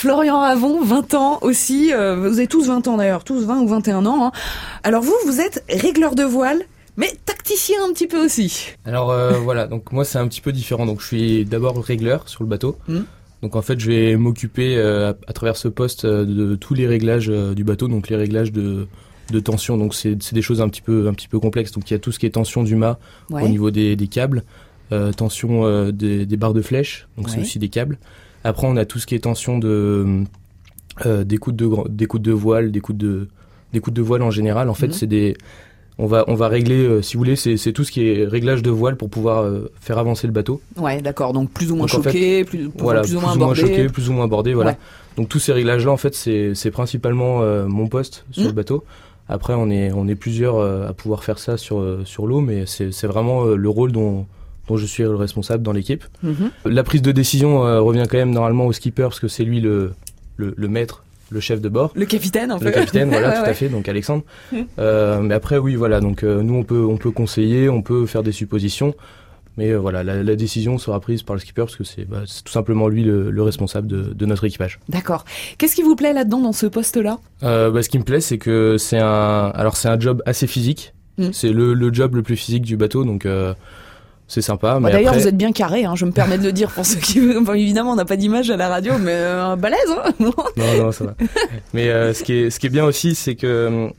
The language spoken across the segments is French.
Florian Ravon, 20 ans aussi. Euh, vous avez tous 20 ans d'ailleurs, tous 20 ou 21 ans. Hein. Alors vous, vous êtes régleur de voile, mais tacticien un petit peu aussi. Alors euh, voilà, donc moi c'est un petit peu différent. Donc je suis d'abord régleur sur le bateau. Hmm. Donc en fait je vais m'occuper euh, à, travers ce poste de tous les réglages du bateau, donc les réglages de, de tension. Donc c'est des choses un petit peu un petit peu complexes. Donc il y a tout ce qui est tension du mât au niveau des, des câbles, tension des, des, barres de flèche. Donc c'est aussi des câbles. Après, on a tout ce qui est tension de euh, d'écoute de d'écoute de voile, d'écoute de d'écoute de voile en général. En fait, mhm. c'est des on va on va régler euh, si vous voulez c'est tout ce qui est réglage de voile pour pouvoir euh, faire avancer le bateau. Ouais, d'accord. Donc plus ou moins choqué, plus, voilà, plus, ou moins, moins choqué, plus ou moins bordé, voilà. Donc tous ces réglages là en fait c'est c'est principalement mon poste sur le mhm. bateau. Après on est on est plusieurs à pouvoir faire ça sur sur l'eau mais c'est c'est vraiment le rôle dont dont je suis le responsable dans l'équipe. Mhm. La prise de décision euh, revient quand même normalement au skipper parce que c'est lui le, le, maître, le chef de bord. Le capitaine, en fait. Le capitaine, voilà, tout à fait, donc Alexandre. Mhm. Euh, mais après, oui, voilà, donc euh, nous, on peut, on peut conseiller, on peut faire des suppositions. Mais voilà, la, décision sera prise par le skipper parce que c'est bah, tout simplement lui le, responsable de, de, notre équipage. D'accord. Qu'est-ce qui vous plaît là-dedans dans ce poste-là? Bah, Ce qui me plaît, c'est que c'est un, alors c'est un job assez physique. Mm. C'est le, le, job le plus physique du bateau, donc c'est sympa. Bah, D'ailleurs, vous êtes bien carré, hein, je me permets de le dire pour ceux qui. Enfin, évidemment, on n'a pas d'image à la radio, mais euh, balèze. Hein non, non, ça va. Mais euh, ce qui est ce qui est bien aussi, c'est que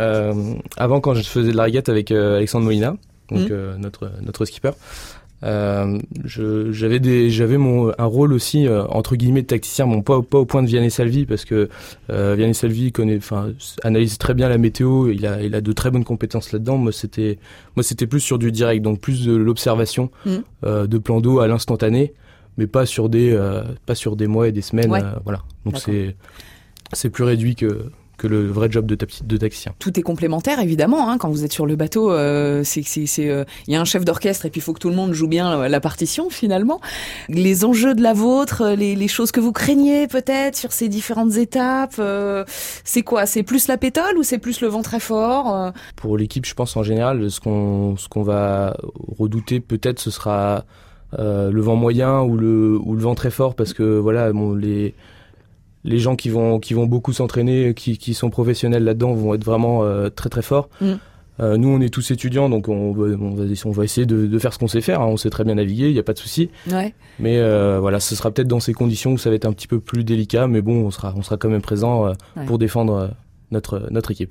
euh, avant, quand je faisais de la régate avec euh, Alexandre Molina, donc mmh. notre notre skipper, euh, j'avais des, j'avais mon un rôle aussi euh, entre guillemets de tacticien, bon pas, pas au point de Vianney Salvi parce que euh, Vianney Salvi connaît, enfin analyse très bien la météo, il a il a de très bonnes compétences là-dedans. Moi c'était moi c'était plus sur du direct, donc plus de l'observation mmh. euh, de plans d'eau à l'instantané, mais pas sur des pas sur des mois et des semaines, voilà. Donc c'est c'est plus réduit que que le vrai job de, de taxicien. Tout est complémentaire évidemment. Hein, quand vous êtes sur le bateau, euh, c'est c'est euh, il y a un chef d'orchestre et puis il faut que tout le monde joue bien la, partition finalement. Les enjeux de la vôtre, les, les choses que vous craignez peut-être sur ces différentes étapes, euh, c'est quoi? C'est plus la pétole ou c'est plus le vent très fort euh? Pour l'équipe, je pense en général, ce qu'on ce qu'on va redouter peut-être ce sera le vent moyen ou le ou le vent très fort parce que voilà bon, les les gens qui vont qui vont beaucoup s'entraîner, qui, qui sont professionnels là-dedans, vont être vraiment euh, très très forts. Mm. Euh, nous, on est tous étudiants, donc on va, on va, on va essayer de, de faire ce qu'on sait faire. Hein. On sait très bien naviguer, il n'y a pas de souci. Ouais. Mais euh, voilà, ce sera peut-être dans ces conditions où ça va être un petit peu plus délicat, mais bon, on sera, on sera quand même présent pour défendre notre, notre équipe.